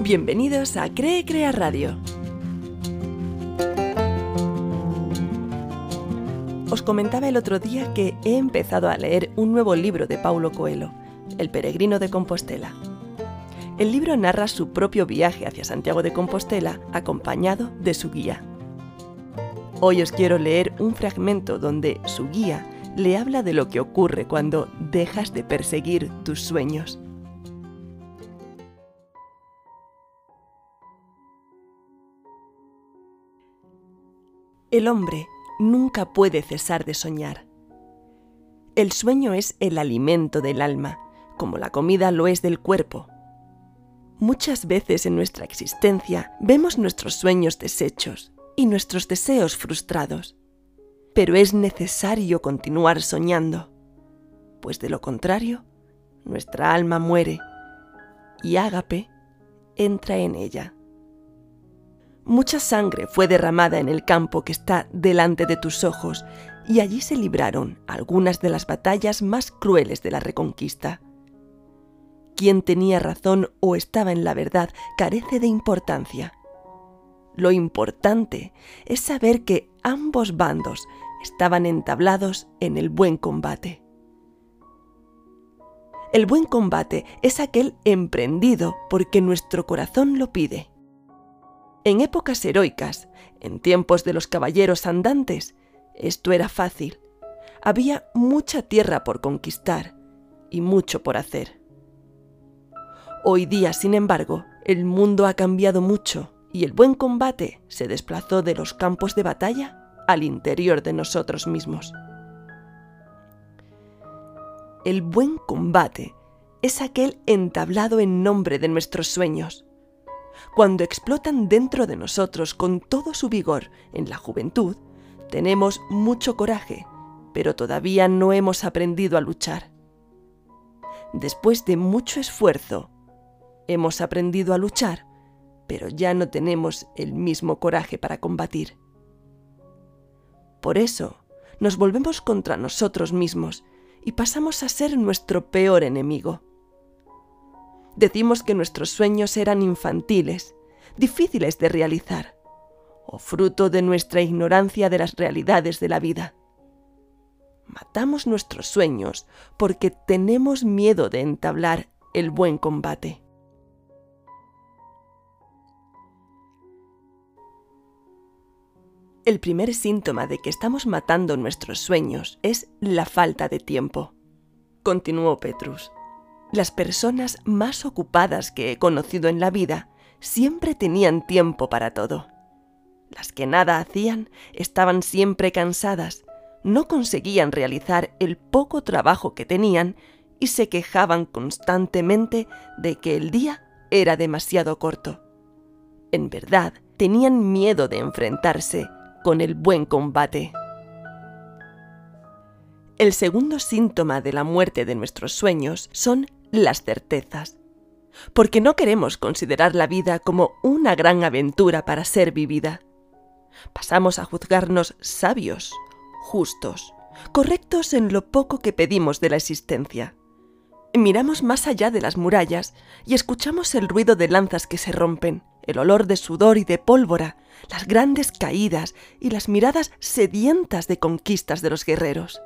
Bienvenidos a Cree Crea Radio. Os comentaba el otro día que he empezado a leer un nuevo libro de Paulo Coelho, El peregrino de Compostela. El libro narra su propio viaje hacia Santiago de Compostela acompañado de su guía. Hoy os quiero leer un fragmento donde su guía le habla de lo que ocurre cuando dejas de perseguir tus sueños. El hombre nunca puede cesar de soñar. El sueño es el alimento del alma, como la comida lo es del cuerpo. Muchas veces en nuestra existencia vemos nuestros sueños deshechos y nuestros deseos frustrados, pero es necesario continuar soñando, pues de lo contrario, nuestra alma muere y Ágape entra en ella. Mucha sangre fue derramada en el campo que está delante de tus ojos, y allí se libraron algunas de las batallas más crueles de la reconquista. Quien tenía razón o estaba en la verdad carece de importancia. Lo importante es saber que ambos bandos estaban entablados en el buen combate. El buen combate es aquel emprendido porque nuestro corazón lo pide en épocas heroicas, en tiempos de los caballeros andantes, esto era fácil. Había mucha tierra por conquistar y mucho por hacer. Hoy día, sin embargo, el mundo ha cambiado mucho y el buen combate se desplazó de los campos de batalla al interior de nosotros mismos. El buen combate es aquel entablado en nombre de nuestros sueños, cuando explotan dentro de nosotros con todo su vigor en la juventud, tenemos mucho coraje, pero todavía no hemos aprendido a luchar. Después de mucho esfuerzo, hemos aprendido a luchar, pero ya no tenemos el mismo coraje para combatir. Por eso, nos volvemos contra nosotros mismos y pasamos a ser nuestro peor enemigo decimos que nuestros sueños eran infantiles, difíciles de realizar, o fruto de nuestra ignorancia de las realidades de la vida. Matamos nuestros sueños porque tenemos miedo de entablar el buen combate. El primer síntoma de que estamos matando nuestros sueños es la falta de tiempo, continuó Petrus. Las personas más ocupadas que he conocido en la vida siempre tenían tiempo para todo. Las que nada hacían estaban siempre cansadas, no conseguían realizar el poco trabajo que tenían y se quejaban constantemente de que el día era demasiado corto. En verdad, tenían miedo de enfrentarse con el buen combate. El segundo síntoma de la muerte de nuestros sueños son las certezas, porque no queremos considerar la vida como una gran aventura para ser vivida. Pasamos a juzgarnos sabios, justos, correctos en lo poco que pedimos de la existencia. Miramos más allá de las murallas y escuchamos el ruido de lanzas que se rompen, el olor de sudor y de pólvora, las grandes caídas y las miradas sedientas de conquistas de los guerreros.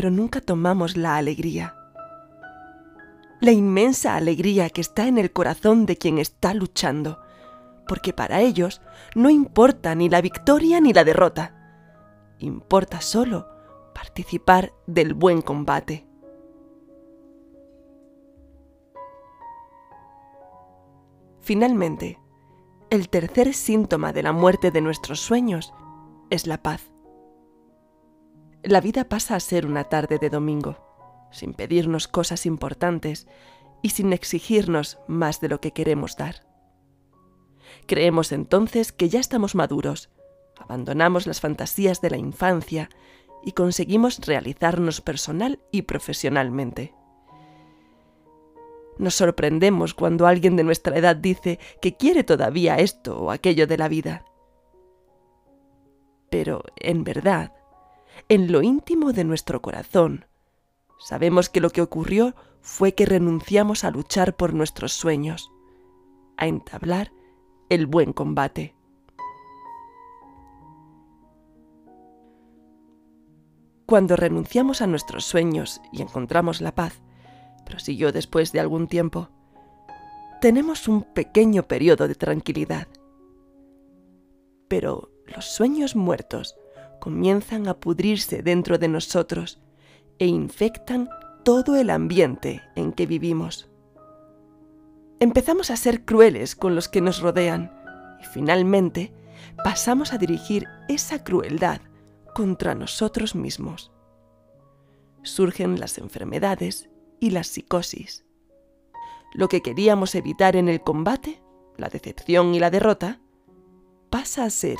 Pero nunca tomamos la alegría. La inmensa alegría que está en el corazón de quien está luchando, porque para ellos no importa ni la victoria ni la derrota, importa solo participar del buen combate. Finalmente, el tercer síntoma de la muerte de nuestros sueños es la paz la vida pasa a ser una tarde de domingo, sin pedirnos cosas importantes y sin exigirnos más de lo que queremos dar. Creemos entonces que ya estamos maduros, abandonamos las fantasías de la infancia y conseguimos realizarnos personal y profesionalmente. Nos sorprendemos cuando alguien de nuestra edad dice que quiere todavía esto o aquello de la vida. Pero, en verdad, en lo íntimo de nuestro corazón, Sabemos que lo que ocurrió fue que renunciamos a luchar por nuestros sueños, a entablar el buen combate. Cuando renunciamos a nuestros sueños y encontramos la paz, prosiguió después de algún tiempo, tenemos un pequeño periodo de tranquilidad. Pero los sueños muertos comienzan a pudrirse dentro de nosotros e infectan todo el ambiente en que vivimos. Empezamos a ser crueles con los que nos rodean y finalmente pasamos a dirigir esa crueldad contra nosotros mismos. Surgen las enfermedades y las psicosis. Lo que queríamos evitar en el combate, la decepción y la derrota, pasa a ser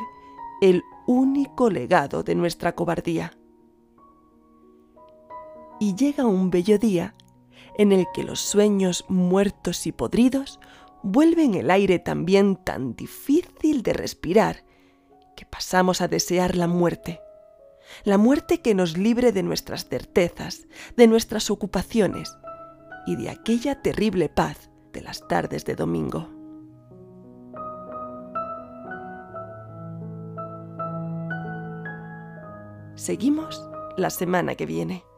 el único legado de nuestra cobardía y llega un bello día en el que los sueños muertos y podridos vuelven el aire también tan difícil de respirar que pasamos a desear la muerte. La muerte que nos libre de nuestras certezas, de nuestras ocupaciones y de aquella terrible paz de las tardes de domingo. Seguimos la semana que viene.